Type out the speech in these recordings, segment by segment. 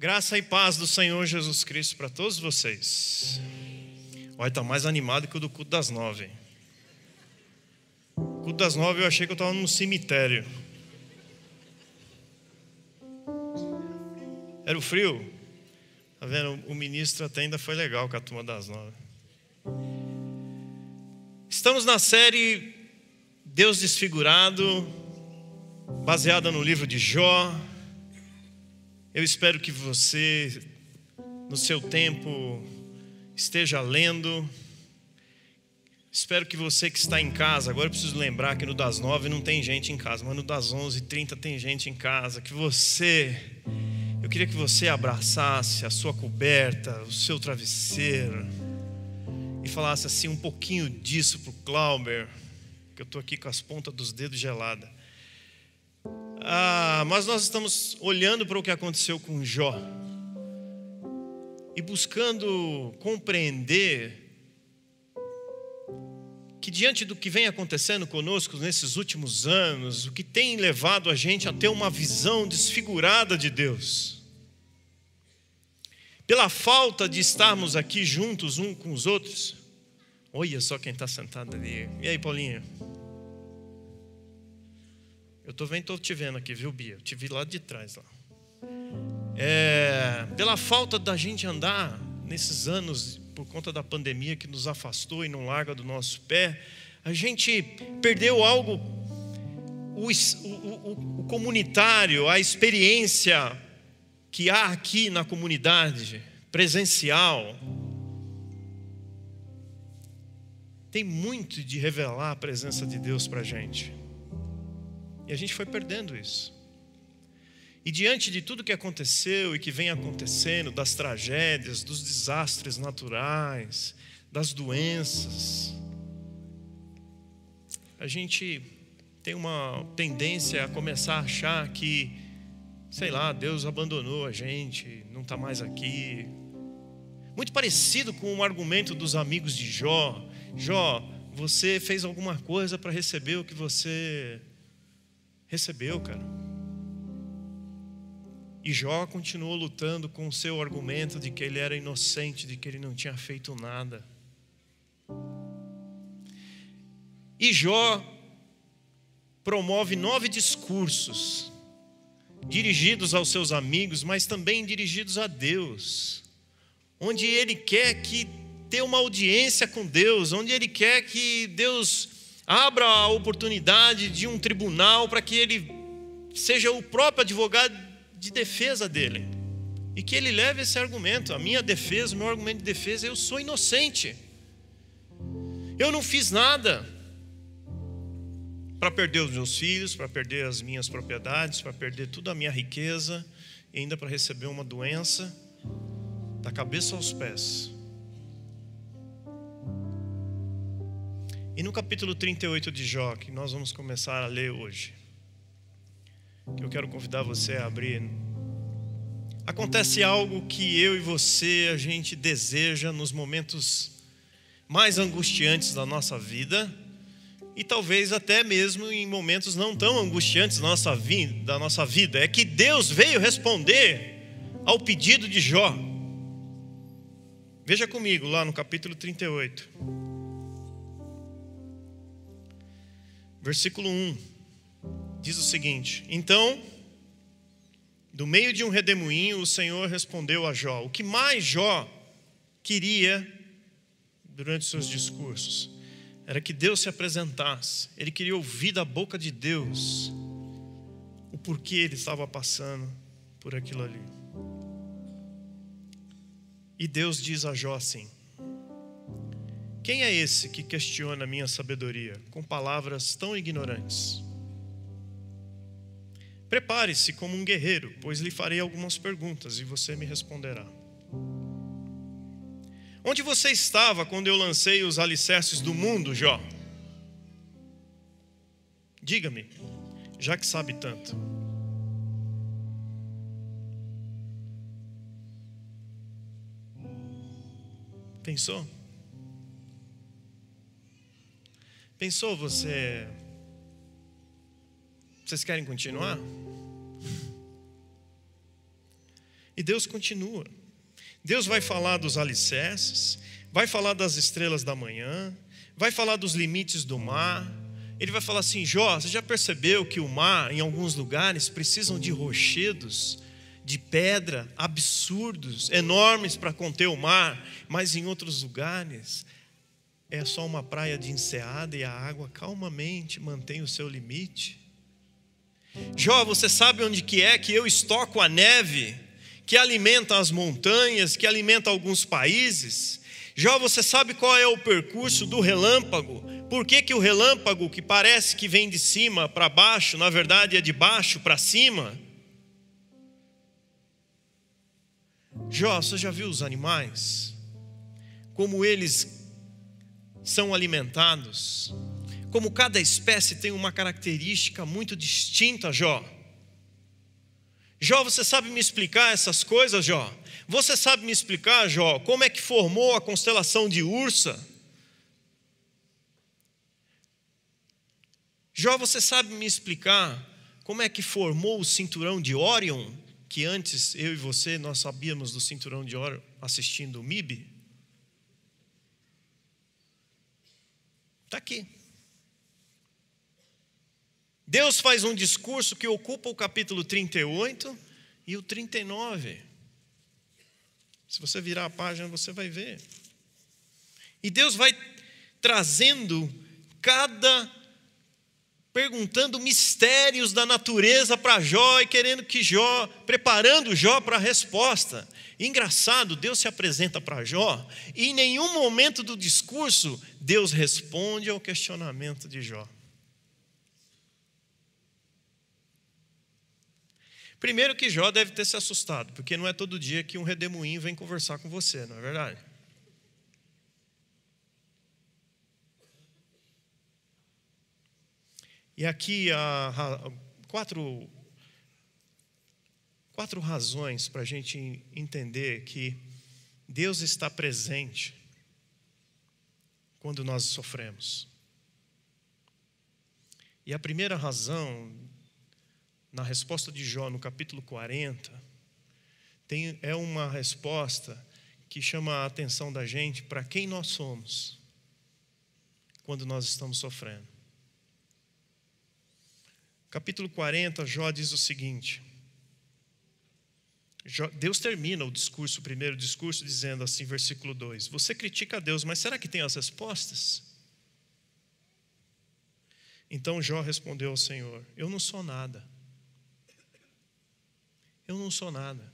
Graça e paz do Senhor Jesus Cristo para todos vocês. Olha, está mais animado que o do culto das nove. O culto das nove eu achei que eu estava num cemitério. Era o frio? Tá vendo? O ministro até ainda foi legal com a turma das nove. Estamos na série Deus Desfigurado, baseada no livro de Jó. Eu espero que você, no seu tempo, esteja lendo. Espero que você que está em casa, agora eu preciso lembrar que no das nove não tem gente em casa, mas no das onze e trinta tem gente em casa. Que você, eu queria que você abraçasse a sua coberta, o seu travesseiro e falasse assim um pouquinho disso para o Clauber, que eu estou aqui com as pontas dos dedos geladas. Ah, mas nós estamos olhando para o que aconteceu com Jó e buscando compreender que diante do que vem acontecendo conosco nesses últimos anos, o que tem levado a gente a ter uma visão desfigurada de Deus, pela falta de estarmos aqui juntos um com os outros. Olha só quem está sentado ali. E aí, Paulinho? Eu estou vendo, estou te vendo aqui, viu, Bia? Eu te vi lá de trás lá. É, pela falta da gente andar nesses anos por conta da pandemia que nos afastou e não larga do nosso pé, a gente perdeu algo, o, o, o comunitário, a experiência que há aqui na comunidade, presencial, tem muito de revelar a presença de Deus para a gente. E a gente foi perdendo isso. E diante de tudo que aconteceu e que vem acontecendo, das tragédias, dos desastres naturais, das doenças, a gente tem uma tendência a começar a achar que, sei lá, Deus abandonou a gente, não está mais aqui. Muito parecido com o argumento dos amigos de Jó. Jó, você fez alguma coisa para receber o que você recebeu, cara. E Jó continuou lutando com o seu argumento de que ele era inocente, de que ele não tinha feito nada. E Jó promove nove discursos dirigidos aos seus amigos, mas também dirigidos a Deus, onde ele quer que ter uma audiência com Deus, onde ele quer que Deus abra a oportunidade de um tribunal para que ele seja o próprio advogado de defesa dele. E que ele leve esse argumento, a minha defesa, o meu argumento de defesa, eu sou inocente. Eu não fiz nada para perder os meus filhos, para perder as minhas propriedades, para perder toda a minha riqueza, e ainda para receber uma doença da cabeça aos pés. E no capítulo 38 de Jó, que nós vamos começar a ler hoje, que eu quero convidar você a abrir, acontece algo que eu e você a gente deseja nos momentos mais angustiantes da nossa vida e talvez até mesmo em momentos não tão angustiantes da nossa vida, da nossa vida, é que Deus veio responder ao pedido de Jó. Veja comigo lá no capítulo 38. Versículo 1 diz o seguinte: Então, do meio de um redemoinho, o Senhor respondeu a Jó. O que mais Jó queria durante seus discursos era que Deus se apresentasse. Ele queria ouvir da boca de Deus o porquê ele estava passando por aquilo ali. E Deus diz a Jó assim: quem é esse que questiona a minha sabedoria com palavras tão ignorantes? Prepare-se como um guerreiro, pois lhe farei algumas perguntas e você me responderá. Onde você estava quando eu lancei os alicerces do mundo, Jó? Diga-me, já que sabe tanto. Pensou? Pensou você. Vocês querem continuar? E Deus continua. Deus vai falar dos alicerces, vai falar das estrelas da manhã, vai falar dos limites do mar. Ele vai falar assim: Jó, você já percebeu que o mar, em alguns lugares, precisam de rochedos, de pedra, absurdos, enormes para conter o mar, mas em outros lugares é só uma praia de enseada e a água calmamente mantém o seu limite. Jó, você sabe onde que é que eu estoco a neve que alimenta as montanhas, que alimenta alguns países? Jó, você sabe qual é o percurso do relâmpago? Por que, que o relâmpago, que parece que vem de cima para baixo, na verdade é de baixo para cima? Jó, você já viu os animais? Como eles são alimentados? Como cada espécie tem uma característica muito distinta, Jó. Jó, você sabe me explicar essas coisas, Jó? Você sabe me explicar, Jó, como é que formou a constelação de Ursa? Jó, você sabe me explicar como é que formou o cinturão de Orion, que antes eu e você nós sabíamos do cinturão de Orion assistindo o MIB? Está aqui. Deus faz um discurso que ocupa o capítulo 38 e o 39. Se você virar a página, você vai ver. E Deus vai trazendo cada perguntando mistérios da natureza para Jó e querendo que Jó, preparando Jó para a resposta. Engraçado, Deus se apresenta para Jó e em nenhum momento do discurso Deus responde ao questionamento de Jó. Primeiro que Jó deve ter se assustado, porque não é todo dia que um redemoinho vem conversar com você, não é verdade? E aqui há quatro, quatro razões para a gente entender que Deus está presente quando nós sofremos. E a primeira razão na resposta de Jó, no capítulo 40, tem, é uma resposta que chama a atenção da gente para quem nós somos quando nós estamos sofrendo. Capítulo 40, Jó diz o seguinte: Deus termina o discurso, o primeiro discurso, dizendo assim, versículo 2: Você critica a Deus, mas será que tem as respostas? Então Jó respondeu ao Senhor: Eu não sou nada eu não sou nada.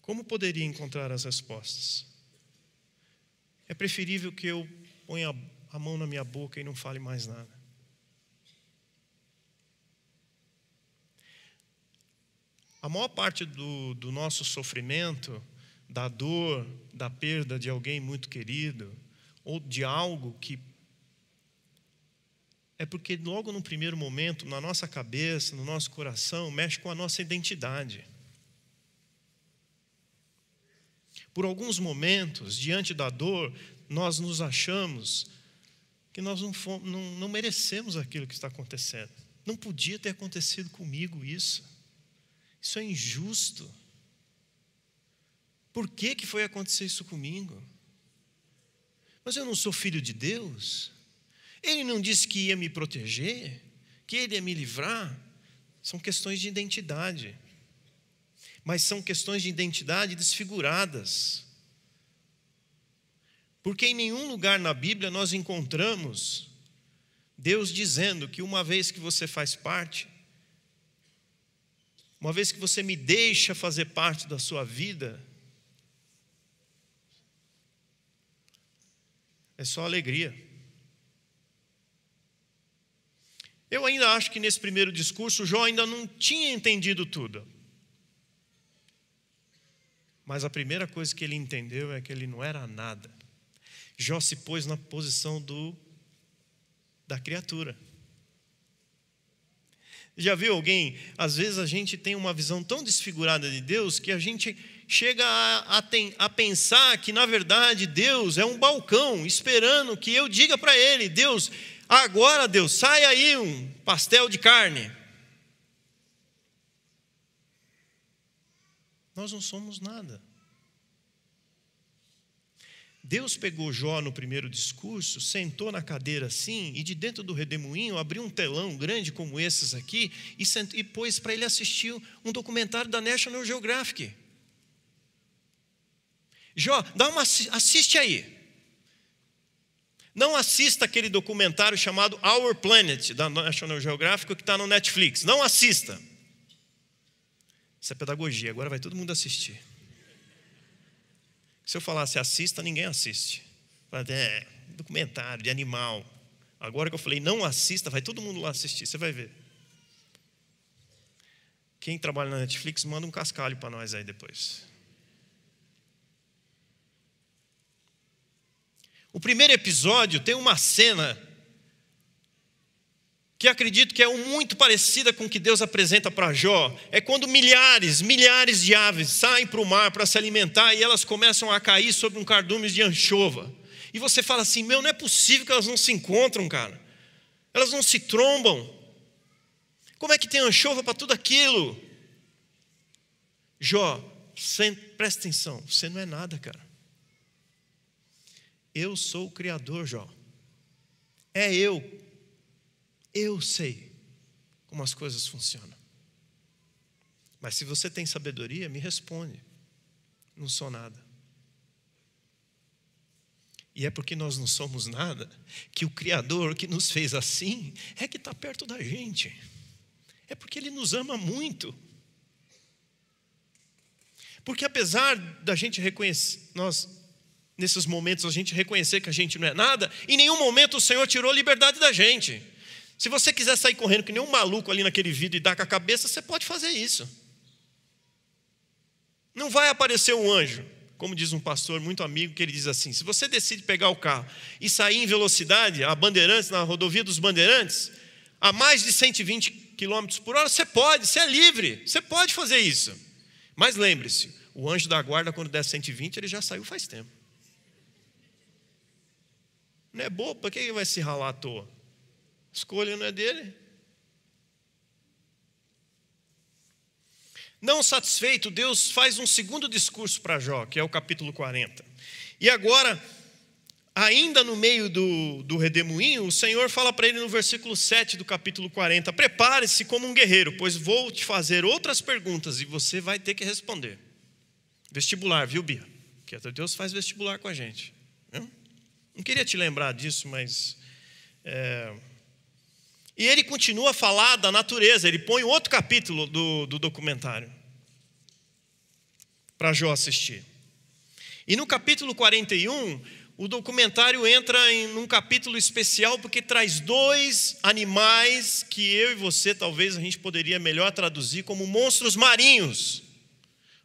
Como poderia encontrar as respostas? É preferível que eu ponha a mão na minha boca e não fale mais nada. A maior parte do, do nosso sofrimento, da dor, da perda de alguém muito querido, ou de algo que é porque logo no primeiro momento, na nossa cabeça, no nosso coração, mexe com a nossa identidade. Por alguns momentos, diante da dor, nós nos achamos que nós não, fomos, não, não merecemos aquilo que está acontecendo. Não podia ter acontecido comigo isso. Isso é injusto. Por que, que foi acontecer isso comigo? Mas eu não sou filho de Deus? Ele não disse que ia me proteger, que ele ia me livrar. São questões de identidade. Mas são questões de identidade desfiguradas. Porque em nenhum lugar na Bíblia nós encontramos Deus dizendo que uma vez que você faz parte, uma vez que você me deixa fazer parte da sua vida, é só alegria. Eu ainda acho que nesse primeiro discurso Jó ainda não tinha entendido tudo. Mas a primeira coisa que ele entendeu é que ele não era nada. Jó se pôs na posição do da criatura. Já viu alguém? Às vezes a gente tem uma visão tão desfigurada de Deus que a gente chega a, a, tem, a pensar que, na verdade, Deus é um balcão esperando que eu diga para Ele: Deus, Agora, Deus, sai aí um pastel de carne. Nós não somos nada. Deus pegou Jó no primeiro discurso, sentou na cadeira assim, e de dentro do redemoinho abriu um telão grande como esses aqui, e, sent... e pôs para ele assistir um documentário da National Geographic. Jó, dá uma, assiste aí. Não assista aquele documentário chamado Our Planet, da National Geographic, que está no Netflix. Não assista. Isso é pedagogia, agora vai todo mundo assistir. Se eu falasse assista, ninguém assiste. É, documentário de animal. Agora que eu falei não assista, vai todo mundo lá assistir, você vai ver. Quem trabalha na Netflix, manda um cascalho para nós aí depois. O primeiro episódio tem uma cena que acredito que é muito parecida com o que Deus apresenta para Jó, é quando milhares, milhares de aves saem para o mar para se alimentar e elas começam a cair sobre um cardume de anchova. E você fala assim: meu, não é possível que elas não se encontram, cara. Elas não se trombam. Como é que tem anchova para tudo aquilo? Jó, presta atenção, você não é nada, cara. Eu sou o Criador, Jó. É eu eu sei como as coisas funcionam. Mas se você tem sabedoria, me responde. Não sou nada. E é porque nós não somos nada que o Criador que nos fez assim é que está perto da gente. É porque Ele nos ama muito. Porque apesar da gente reconhecer, nós, nesses momentos, a gente reconhecer que a gente não é nada, em nenhum momento o Senhor tirou a liberdade da gente. Se você quiser sair correndo que nem um maluco ali naquele vidro e dar com a cabeça, você pode fazer isso. Não vai aparecer um anjo, como diz um pastor muito amigo, que ele diz assim: se você decide pegar o carro e sair em velocidade, a Bandeirantes, na rodovia dos Bandeirantes, a mais de 120 km por hora, você pode, você é livre, você pode fazer isso. Mas lembre-se, o anjo da guarda, quando der 120, ele já saiu faz tempo. Não é bobo, para que ele vai se ralar à toa? Escolha não é dele. Não satisfeito, Deus faz um segundo discurso para Jó, que é o capítulo 40. E agora, ainda no meio do, do redemoinho, o Senhor fala para ele no versículo 7 do capítulo 40: Prepare-se como um guerreiro, pois vou te fazer outras perguntas e você vai ter que responder. Vestibular, viu, Bia? Que Deus faz vestibular com a gente. Não queria te lembrar disso, mas. É, e ele continua a falar da natureza, ele põe outro capítulo do, do documentário para Jó assistir. E no capítulo 41, o documentário entra em um capítulo especial porque traz dois animais que eu e você talvez a gente poderia melhor traduzir como monstros marinhos,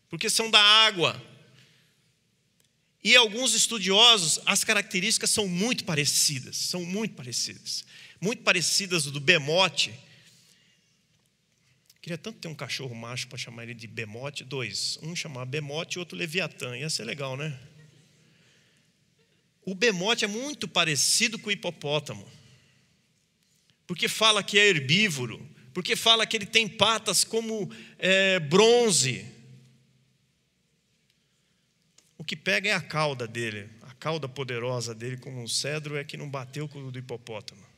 porque são da água. E alguns estudiosos, as características são muito parecidas, são muito parecidas muito parecidas do bemote. Queria tanto ter um cachorro macho para chamar ele de bemote, dois. Um chamar bemote e outro leviatã. Ia ser legal, né? O bemote é muito parecido com o hipopótamo. Porque fala que é herbívoro. Porque fala que ele tem patas como é, bronze. O que pega é a cauda dele. A cauda poderosa dele, como um cedro, é que não bateu com o do hipopótamo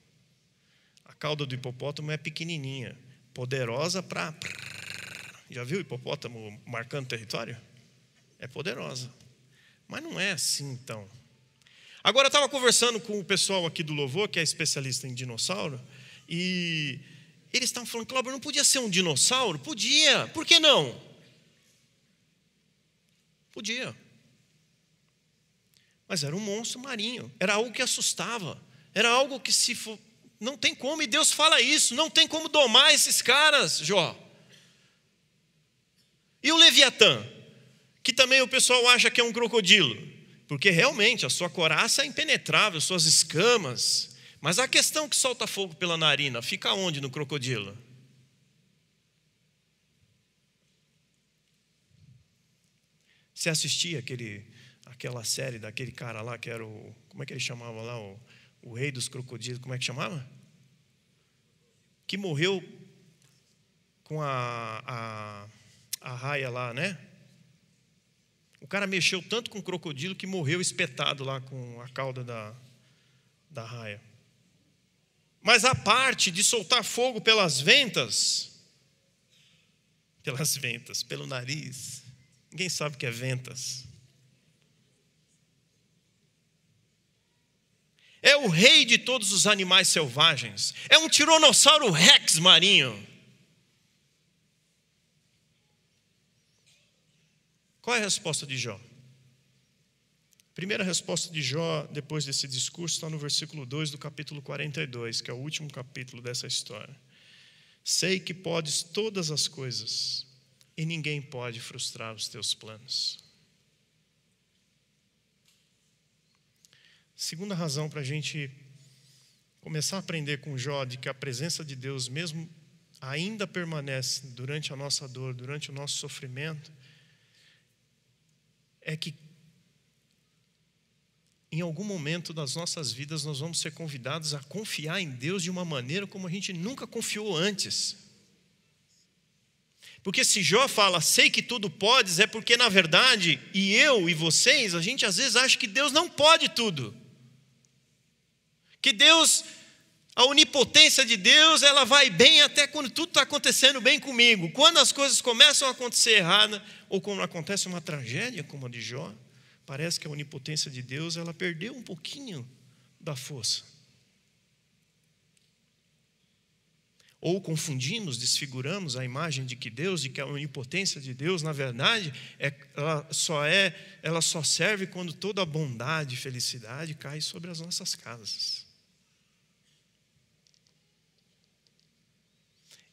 cauda do hipopótamo é pequenininha, poderosa para. Já viu o hipopótamo marcando território? É poderosa. Mas não é assim então. Agora eu estava conversando com o pessoal aqui do Louvor, que é especialista em dinossauro, e eles estavam falando, Cláudio, não podia ser um dinossauro? Podia, por que não? Podia. Mas era um monstro marinho, era algo que assustava, era algo que se não tem como, e Deus fala isso, não tem como domar esses caras, Jó. E o Leviatã, que também o pessoal acha que é um crocodilo, porque realmente a sua coraça é impenetrável, suas escamas, mas a questão que solta fogo pela narina, fica onde no crocodilo? Você assistia aquele, aquela série daquele cara lá que era o. Como é que ele chamava lá? O, o rei dos crocodilos, como é que chamava? Que morreu com a, a, a raia lá, né? O cara mexeu tanto com o crocodilo que morreu espetado lá com a cauda da, da raia. Mas a parte de soltar fogo pelas ventas, pelas ventas, pelo nariz, ninguém sabe o que é ventas. É o rei de todos os animais selvagens. É um tiranossauro rex marinho. Qual é a resposta de Jó? Primeira resposta de Jó, depois desse discurso, está no versículo 2 do capítulo 42, que é o último capítulo dessa história. Sei que podes todas as coisas, e ninguém pode frustrar os teus planos. Segunda razão para a gente começar a aprender com Jó de que a presença de Deus, mesmo ainda permanece durante a nossa dor, durante o nosso sofrimento, é que em algum momento das nossas vidas nós vamos ser convidados a confiar em Deus de uma maneira como a gente nunca confiou antes. Porque se Jó fala, sei que tudo podes, é porque na verdade, e eu e vocês, a gente às vezes acha que Deus não pode tudo. Que Deus, a onipotência de Deus, ela vai bem até quando tudo está acontecendo bem comigo. Quando as coisas começam a acontecer errada, ou quando acontece uma tragédia como a de Jó, parece que a onipotência de Deus ela perdeu um pouquinho da força. Ou confundimos, desfiguramos a imagem de que Deus, de que a onipotência de Deus, na verdade, é, ela só é, ela só serve quando toda a bondade e felicidade cai sobre as nossas casas.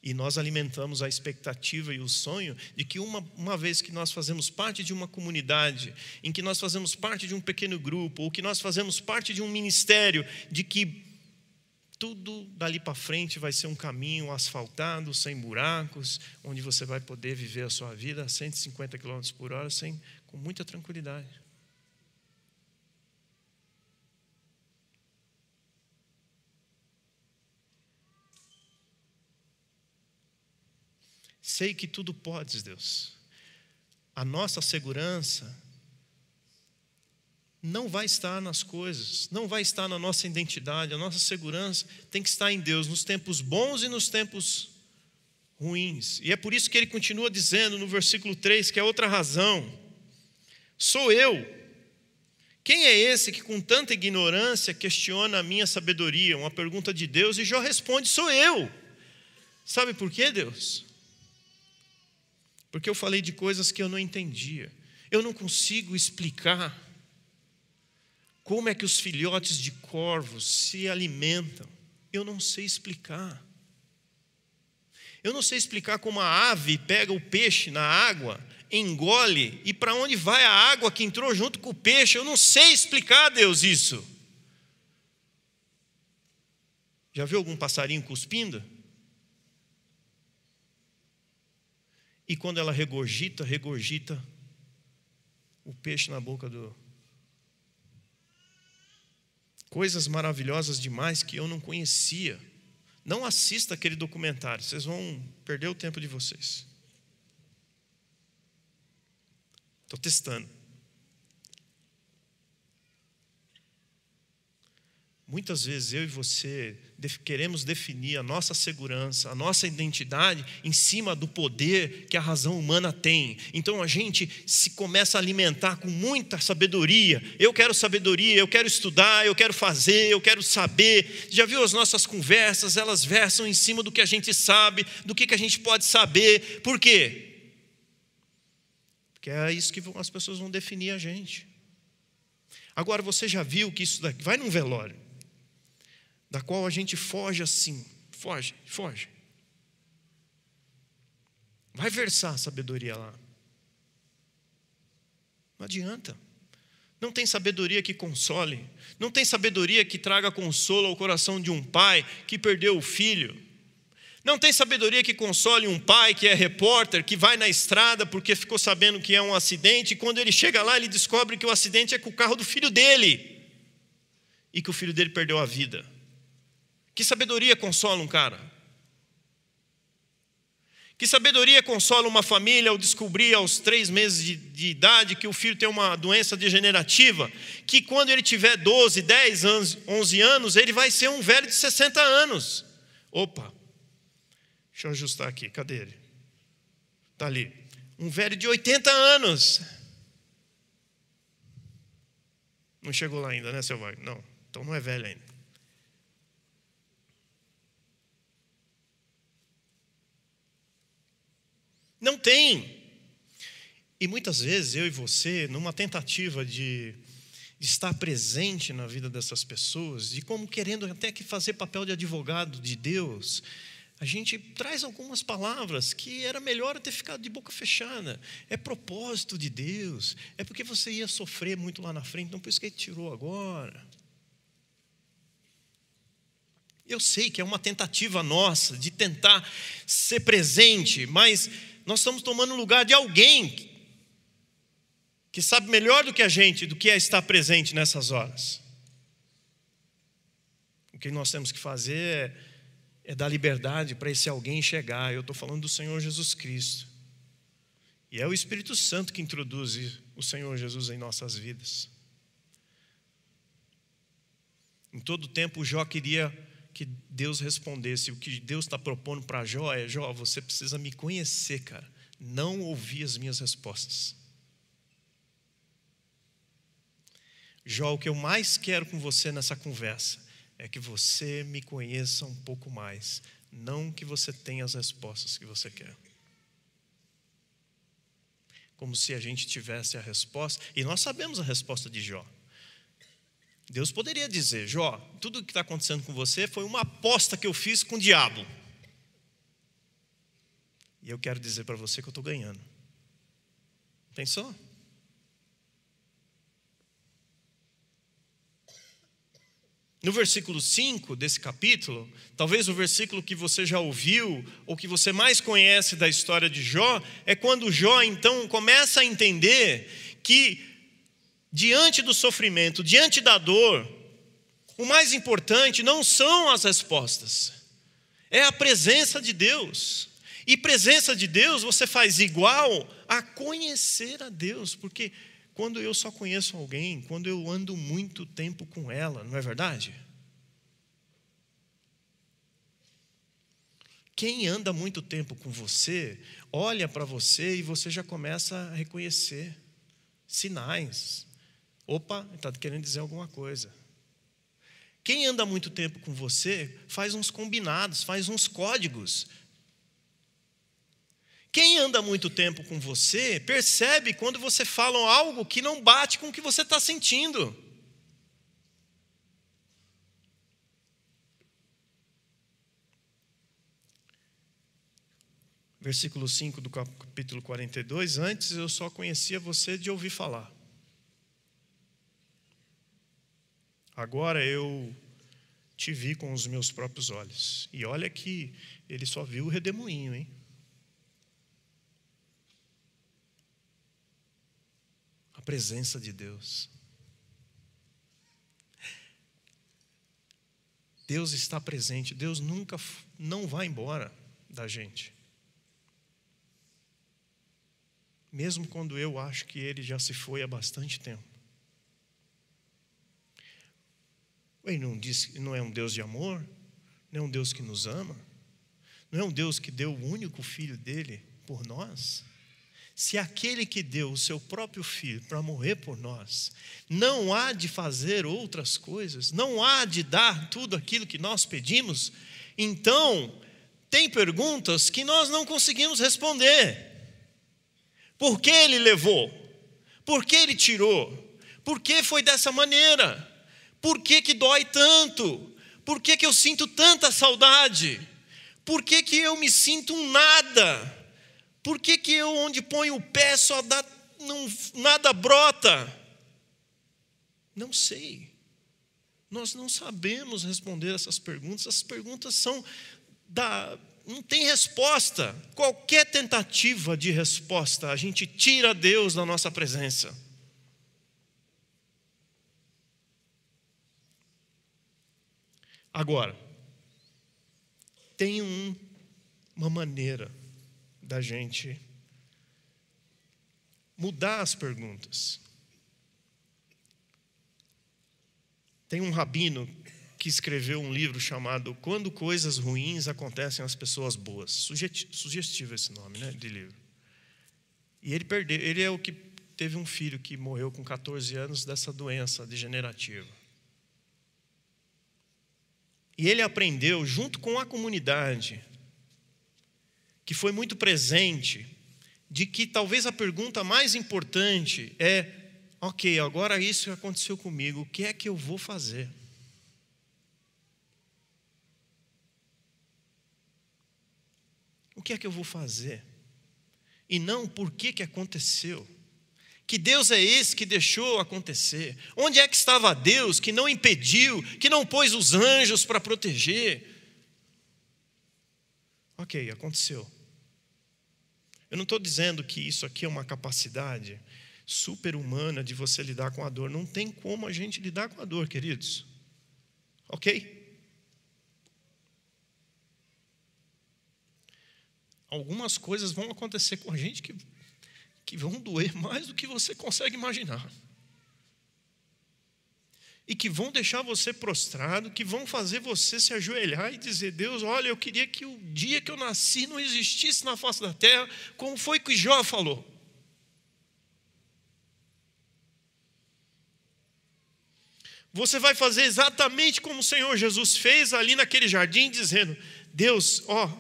E nós alimentamos a expectativa e o sonho de que, uma, uma vez que nós fazemos parte de uma comunidade, em que nós fazemos parte de um pequeno grupo, ou que nós fazemos parte de um ministério, de que tudo dali para frente vai ser um caminho asfaltado, sem buracos, onde você vai poder viver a sua vida a 150 km por hora sem, com muita tranquilidade. Sei que tudo podes, Deus. A nossa segurança não vai estar nas coisas, não vai estar na nossa identidade, a nossa segurança tem que estar em Deus, nos tempos bons e nos tempos ruins. E é por isso que ele continua dizendo no versículo 3 que é outra razão. Sou eu. Quem é esse que com tanta ignorância questiona a minha sabedoria? Uma pergunta de Deus e Jó responde: Sou eu. Sabe por quê, Deus? Porque eu falei de coisas que eu não entendia. Eu não consigo explicar como é que os filhotes de corvos se alimentam. Eu não sei explicar. Eu não sei explicar como a ave pega o peixe na água, engole e para onde vai a água que entrou junto com o peixe. Eu não sei explicar, Deus, isso. Já viu algum passarinho cuspindo? E quando ela regurgita, regurgita o peixe na boca do. Coisas maravilhosas demais que eu não conhecia. Não assista aquele documentário, vocês vão perder o tempo de vocês. Estou testando. Muitas vezes eu e você queremos definir a nossa segurança, a nossa identidade em cima do poder que a razão humana tem. Então a gente se começa a alimentar com muita sabedoria. Eu quero sabedoria, eu quero estudar, eu quero fazer, eu quero saber. Já viu as nossas conversas? Elas versam em cima do que a gente sabe, do que, a gente pode saber. Por quê? Porque é isso que as pessoas vão definir a gente. Agora você já viu que isso daqui vai num velório da qual a gente foge assim, foge, foge. Vai versar sabedoria lá. Não adianta. Não tem sabedoria que console, não tem sabedoria que traga consolo ao coração de um pai que perdeu o filho. Não tem sabedoria que console um pai que é repórter, que vai na estrada porque ficou sabendo que é um acidente, e quando ele chega lá, ele descobre que o acidente é com o carro do filho dele e que o filho dele perdeu a vida. Que sabedoria consola um cara? Que sabedoria consola uma família ao descobrir aos três meses de, de, idade que o filho tem uma doença degenerativa, que quando ele tiver 12, 10 anos, 11 anos, ele vai ser um velho de 60 anos. Opa, deixa eu ajustar aqui, cadê ele? Está ali. Um velho de 80 anos. Não chegou lá ainda, né, seu Wagner? Não, então não é velho ainda. Não tem. E muitas vezes eu e você, numa tentativa de, estar presente na vida dessas pessoas, e como querendo até que fazer papel de advogado de Deus, a gente traz algumas palavras que era melhor ter ficado de boca fechada. É propósito de Deus, é porque você ia sofrer muito lá na frente, então por isso que ele tirou agora. Eu sei que é uma tentativa nossa de tentar ser presente, mas nós estamos tomando o lugar de alguém que sabe melhor do que a gente do que é estar presente nessas horas. O que nós temos que fazer é, é dar liberdade para esse alguém chegar. Eu estou falando do Senhor Jesus Cristo. E é o Espírito Santo que introduz o Senhor Jesus em nossas vidas. Em todo tempo, Jó queria que Deus respondesse. O que Deus está propondo para Jó é: Jó, você precisa me conhecer, cara. Não ouvir as minhas respostas. Jó, o que eu mais quero com você nessa conversa é que você me conheça um pouco mais, não que você tenha as respostas que você quer. Como se a gente tivesse a resposta, e nós sabemos a resposta de Jó. Deus poderia dizer: Jó, tudo o que está acontecendo com você foi uma aposta que eu fiz com o diabo. E eu quero dizer para você que eu estou ganhando. Pensou? No versículo 5 desse capítulo, talvez o versículo que você já ouviu, ou que você mais conhece da história de Jó, é quando Jó então começa a entender que diante do sofrimento, diante da dor, o mais importante não são as respostas, é a presença de Deus. E presença de Deus você faz igual a conhecer a Deus, porque quando eu só conheço alguém, quando eu ando muito tempo com ela, não é verdade? Quem anda muito tempo com você, olha para você e você já começa a reconhecer sinais, Opa, está querendo dizer alguma coisa. Quem anda muito tempo com você faz uns combinados, faz uns códigos. Quem anda muito tempo com você percebe quando você fala algo que não bate com o que você está sentindo. Versículo 5 do capítulo 42: Antes eu só conhecia você de ouvir falar. Agora eu te vi com os meus próprios olhos. E olha que ele só viu o redemoinho, hein? A presença de Deus. Deus está presente, Deus nunca não vai embora da gente. Mesmo quando eu acho que ele já se foi há bastante tempo. Ele não, não é um Deus de amor? Não é um Deus que nos ama? Não é um Deus que deu o único filho dele por nós? Se aquele que deu o seu próprio filho para morrer por nós, não há de fazer outras coisas, não há de dar tudo aquilo que nós pedimos, então, tem perguntas que nós não conseguimos responder. Por que ele levou? Por que ele tirou? Por que foi dessa maneira? Por que, que dói tanto? Por que, que eu sinto tanta saudade? Por que, que eu me sinto um nada? Por que, que eu, onde ponho o pé, só dá, não, nada brota? Não sei. Nós não sabemos responder essas perguntas. Essas perguntas são da. Não tem resposta. Qualquer tentativa de resposta, a gente tira Deus da nossa presença. Agora, tem um, uma maneira da gente mudar as perguntas. Tem um rabino que escreveu um livro chamado Quando Coisas Ruins Acontecem às Pessoas Boas. Sugestivo esse nome né, de livro. E ele perdeu, ele é o que teve um filho que morreu com 14 anos dessa doença degenerativa. E ele aprendeu, junto com a comunidade, que foi muito presente, de que talvez a pergunta mais importante é: ok, agora isso aconteceu comigo, o que é que eu vou fazer? O que é que eu vou fazer? E não por que, que aconteceu. Que Deus é esse que deixou acontecer? Onde é que estava Deus que não impediu, que não pôs os anjos para proteger? Ok, aconteceu. Eu não estou dizendo que isso aqui é uma capacidade super-humana de você lidar com a dor. Não tem como a gente lidar com a dor, queridos. Ok? Algumas coisas vão acontecer com a gente que que vão doer mais do que você consegue imaginar. E que vão deixar você prostrado, que vão fazer você se ajoelhar e dizer: Deus, olha, eu queria que o dia que eu nasci não existisse na face da terra, como foi que Jó falou. Você vai fazer exatamente como o Senhor Jesus fez ali naquele jardim, dizendo: Deus, ó,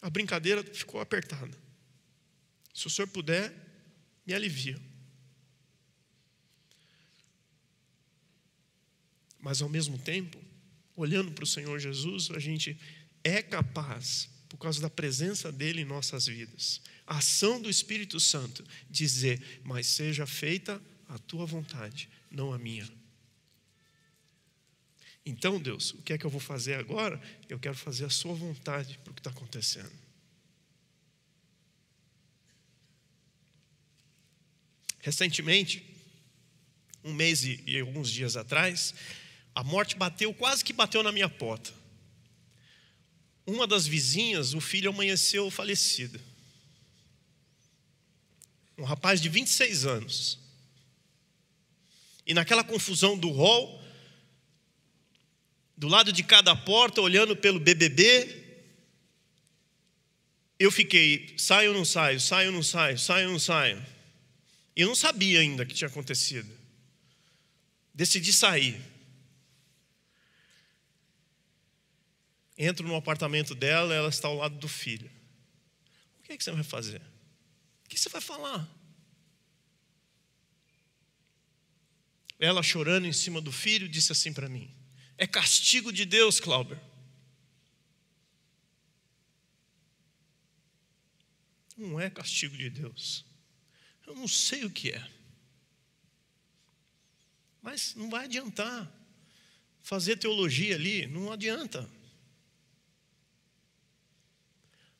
a brincadeira ficou apertada. Se o senhor puder, me alivia. Mas ao mesmo tempo, olhando para o Senhor Jesus, a gente é capaz, por causa da presença dele em nossas vidas, a ação do Espírito Santo, dizer: Mas seja feita a tua vontade, não a minha. Então, Deus, o que é que eu vou fazer agora? Eu quero fazer a sua vontade para o que está acontecendo. Recentemente, um mês e, alguns dias atrás, a morte bateu, quase que bateu na minha porta. Uma das vizinhas, o filho amanheceu falecido. Um rapaz de 26 anos. E naquela confusão do hall, do lado de cada porta, olhando pelo BBB, eu fiquei, saio ou não saio, saio ou não saio, saio ou não saio. Eu não sabia ainda o que tinha acontecido. Decidi sair. Entro no apartamento dela, ela está ao lado do filho. O que, é que você vai fazer? O que você vai falar? Ela chorando em cima do filho disse assim para mim: É castigo de Deus, Clauber. Não é castigo de Deus. Eu não sei o que é. Mas não vai adiantar. Fazer teologia ali, não adianta.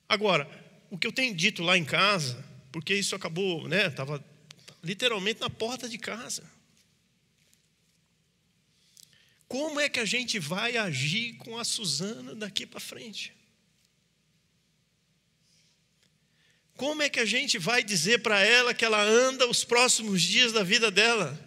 Agora, o que eu tenho dito lá em casa, porque isso acabou, né? Estava literalmente na porta de casa. Como é que a gente vai agir com a Suzana daqui para frente? Como é que a gente vai dizer para ela que ela anda os próximos dias da vida dela?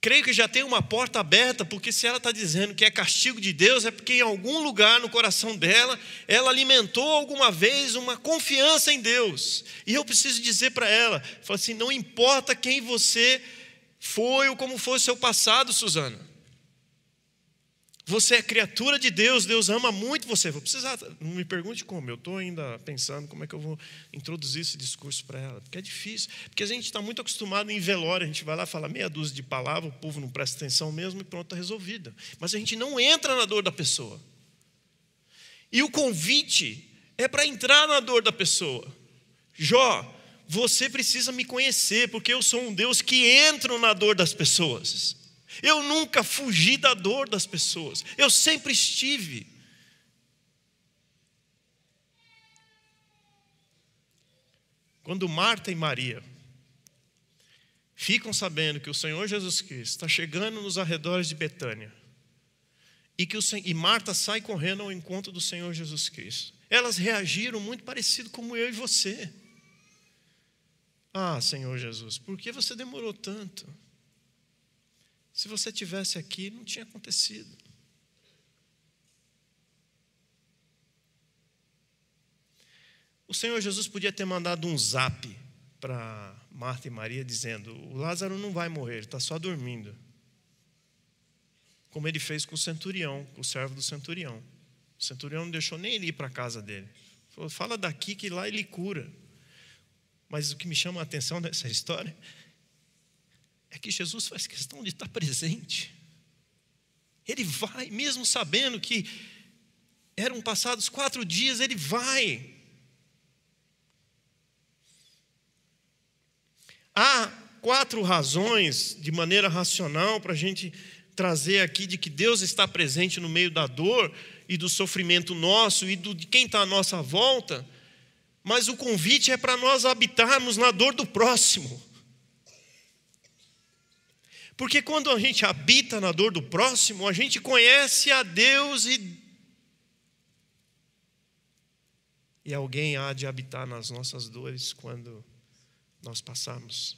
Creio que já tem uma porta aberta, porque se ela está dizendo que é castigo de Deus, é porque em algum lugar no coração dela, ela alimentou alguma vez uma confiança em Deus. E eu preciso dizer para ela: fala assim, não importa quem você foi ou como foi o seu passado, Suzana. Você é criatura de Deus, Deus ama muito você. Vou precisar, não me pergunte como, eu estou ainda pensando como é que eu vou introduzir esse discurso para ela, porque é difícil, porque a gente está muito acostumado em velório, a gente vai lá falar meia dúzia de palavras, o povo não presta atenção mesmo e pronto, está resolvida. Mas a gente não entra na dor da pessoa. E o convite é para entrar na dor da pessoa. Jó, você precisa me conhecer, porque eu sou um Deus que entra na dor das pessoas. Eu nunca fugi da dor das pessoas. Eu sempre estive. Quando Marta e Maria ficam sabendo que o Senhor Jesus Cristo está chegando nos arredores de Betânia, e, que o, e Marta sai correndo ao encontro do Senhor Jesus Cristo. Elas reagiram muito parecido como eu e você. Ah, Senhor Jesus, por que você demorou tanto? Se você tivesse aqui, não tinha acontecido. O Senhor Jesus podia ter mandado um zap para Marta e Maria dizendo: O Lázaro não vai morrer, ele está só dormindo. Como ele fez com o centurião, com o servo do centurião. O centurião não deixou nem ele ir para a casa dele. Falou: Fala daqui que lá ele cura. Mas o que me chama a atenção nessa história é que Jesus faz questão de estar presente. Ele vai, mesmo sabendo que eram passados quatro dias, ele vai. Há quatro razões, de maneira racional, para a gente trazer aqui de que Deus está presente no meio da dor e do sofrimento nosso e do, de quem está à nossa volta, mas o convite é para nós habitarmos na dor do próximo. Porque quando a gente habita na dor do próximo, a gente conhece a Deus e. E alguém há de habitar nas nossas dores quando nós passarmos,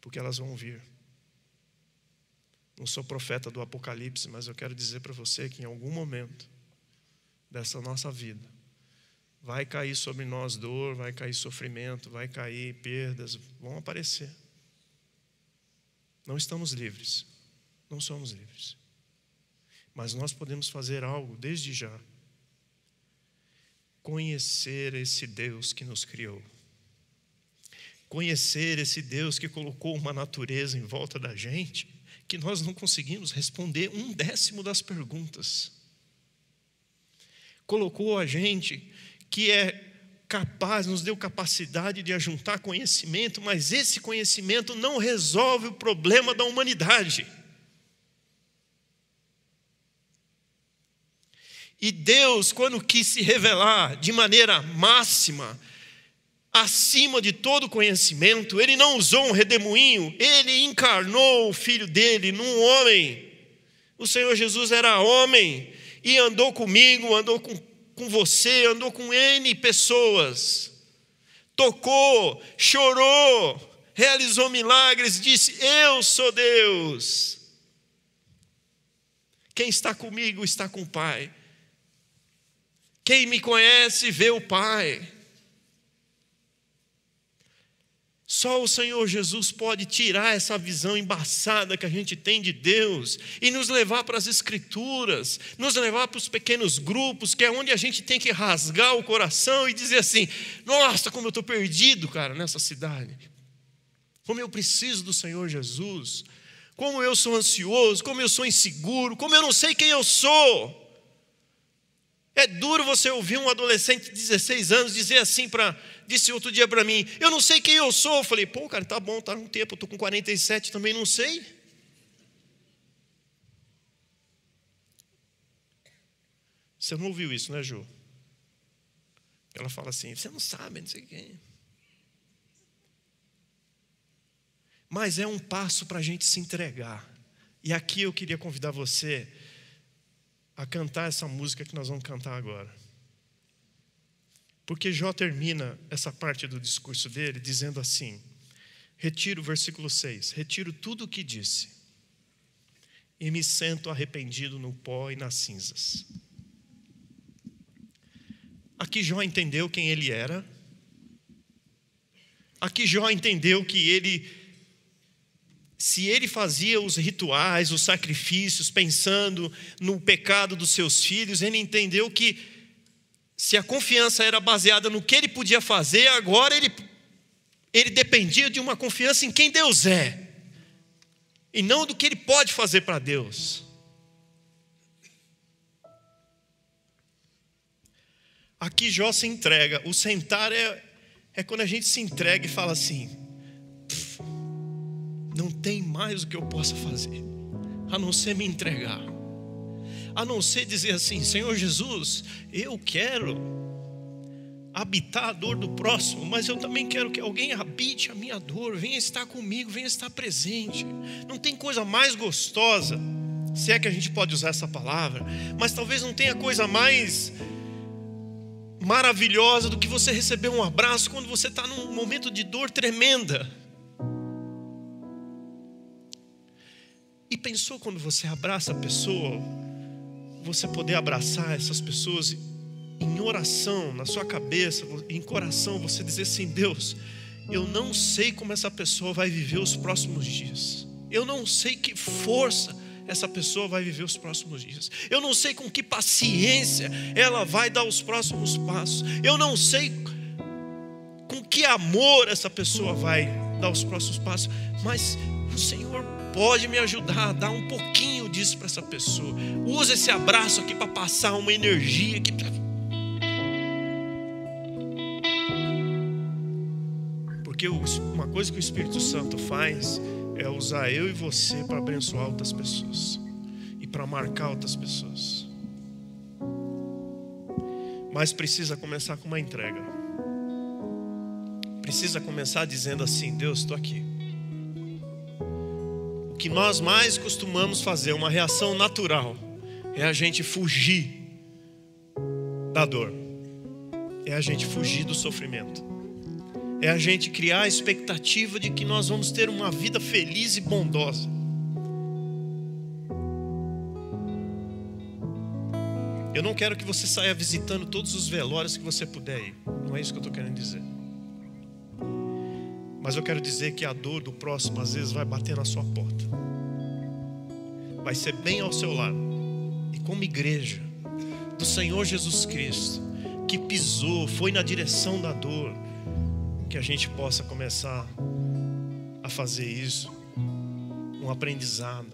porque elas vão vir. Não sou profeta do Apocalipse, mas eu quero dizer para você que em algum momento dessa nossa vida, vai cair sobre nós dor, vai cair sofrimento, vai cair perdas, vão aparecer. Não estamos livres, não somos livres. Mas nós podemos fazer algo desde já. Conhecer esse Deus que nos criou conhecer esse Deus que colocou uma natureza em volta da gente, que nós não conseguimos responder um décimo das perguntas. Colocou a gente que é capaz, nos deu capacidade de ajuntar conhecimento, mas esse conhecimento não resolve o problema da humanidade. E Deus, quando quis se revelar de maneira máxima, acima de todo conhecimento, ele não usou um redemoinho, ele encarnou o filho dele num homem. O Senhor Jesus era homem e andou comigo, andou com, com você, andou com N pessoas. Tocou, chorou, realizou milagres, disse: Eu sou Deus. Quem está comigo está com o Pai. Quem me conhece vê o Pai. Só o Senhor Jesus pode tirar essa visão embaçada que a gente tem de Deus e nos levar para as Escrituras, nos levar para os pequenos grupos, que é onde a gente tem que rasgar o coração e dizer assim: nossa, como eu estou perdido, cara, nessa cidade. Como eu preciso do Senhor Jesus. Como eu sou ansioso, como eu sou inseguro, como eu não sei quem eu sou. É duro você ouvir um adolescente de 16 anos dizer assim para disse outro dia para mim: Eu não sei quem eu sou. Eu falei: Pô, cara, tá bom, tá um tempo. Estou com 47 também, não sei. Você não ouviu isso, né, Ju? Ela fala assim: Você não sabe, não sei quem. Mas é um passo para a gente se entregar. E aqui eu queria convidar você a cantar essa música que nós vamos cantar agora. Porque Jó termina essa parte do discurso dele dizendo assim: Retiro o versículo 6, retiro tudo o que disse e me sento arrependido no pó e nas cinzas. Aqui Jó entendeu quem ele era. Aqui Jó entendeu que ele, se ele fazia os rituais, os sacrifícios, pensando no pecado dos seus filhos, ele entendeu que se a confiança era baseada no que ele podia fazer, agora ele, ele dependia de uma confiança em quem Deus é, e não do que ele pode fazer para Deus. Aqui Jó se entrega. O sentar é, é quando a gente se entrega e fala assim: não tem mais o que eu possa fazer, a não ser me entregar a não ser dizer assim: Senhor Jesus, eu quero habitar a dor do próximo, mas eu também quero que alguém habite a minha dor, venha estar comigo, venha estar presente. Não tem coisa mais gostosa Se é que a gente pode usar essa palavra, mas talvez não tenha coisa mais maravilhosa do que você receber um abraço quando você está num momento de dor tremenda. E pensou quando você abraça a pessoa, você poder abraçar essas pessoas em oração, na sua cabeça, em coração, você dizer assim: Deus, eu não sei como essa pessoa vai viver os próximos dias, eu não sei que força essa pessoa vai viver os próximos dias. Eu não sei com que paciência ela vai dar os próximos passos. Eu não sei com que amor essa pessoa vai dar os próximos passos. Mas o Senhor pode me ajudar a dar um pouquinho disso para essa pessoa. Usa esse abraço aqui para passar uma energia aqui. Porque uma coisa que o Espírito Santo faz é usar eu e você para abençoar outras pessoas e para marcar outras pessoas. Mas precisa começar com uma entrega. Precisa começar dizendo assim: Deus, estou aqui. Que nós mais costumamos fazer, uma reação natural, é a gente fugir da dor, é a gente fugir do sofrimento é a gente criar a expectativa de que nós vamos ter uma vida feliz e bondosa. Eu não quero que você saia visitando todos os velórios que você puder ir. Não é isso que eu estou querendo dizer. Mas eu quero dizer que a dor do próximo às vezes vai bater na sua porta. Vai ser bem ao seu lado. E como igreja do Senhor Jesus Cristo, que pisou, foi na direção da dor, que a gente possa começar a fazer isso, um aprendizado,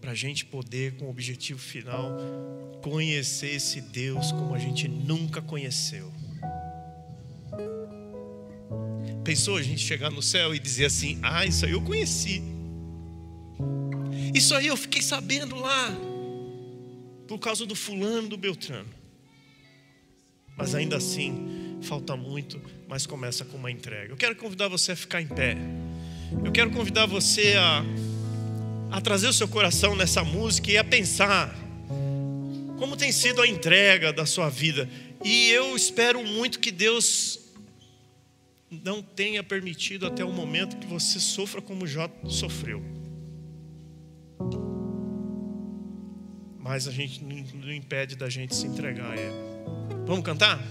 para a gente poder, com o objetivo final, conhecer esse Deus como a gente nunca conheceu. Pensou a gente chegar no céu e dizer assim: Ah, isso aí eu conheci. Isso aí eu fiquei sabendo lá, por causa do fulano, do Beltrano. Mas ainda assim, falta muito, mas começa com uma entrega. Eu quero convidar você a ficar em pé. Eu quero convidar você a, a trazer o seu coração nessa música e a pensar como tem sido a entrega da sua vida. E eu espero muito que Deus não tenha permitido até o momento que você sofra como Jó sofreu. Mas a gente não impede da gente se entregar a Ele. Vamos cantar?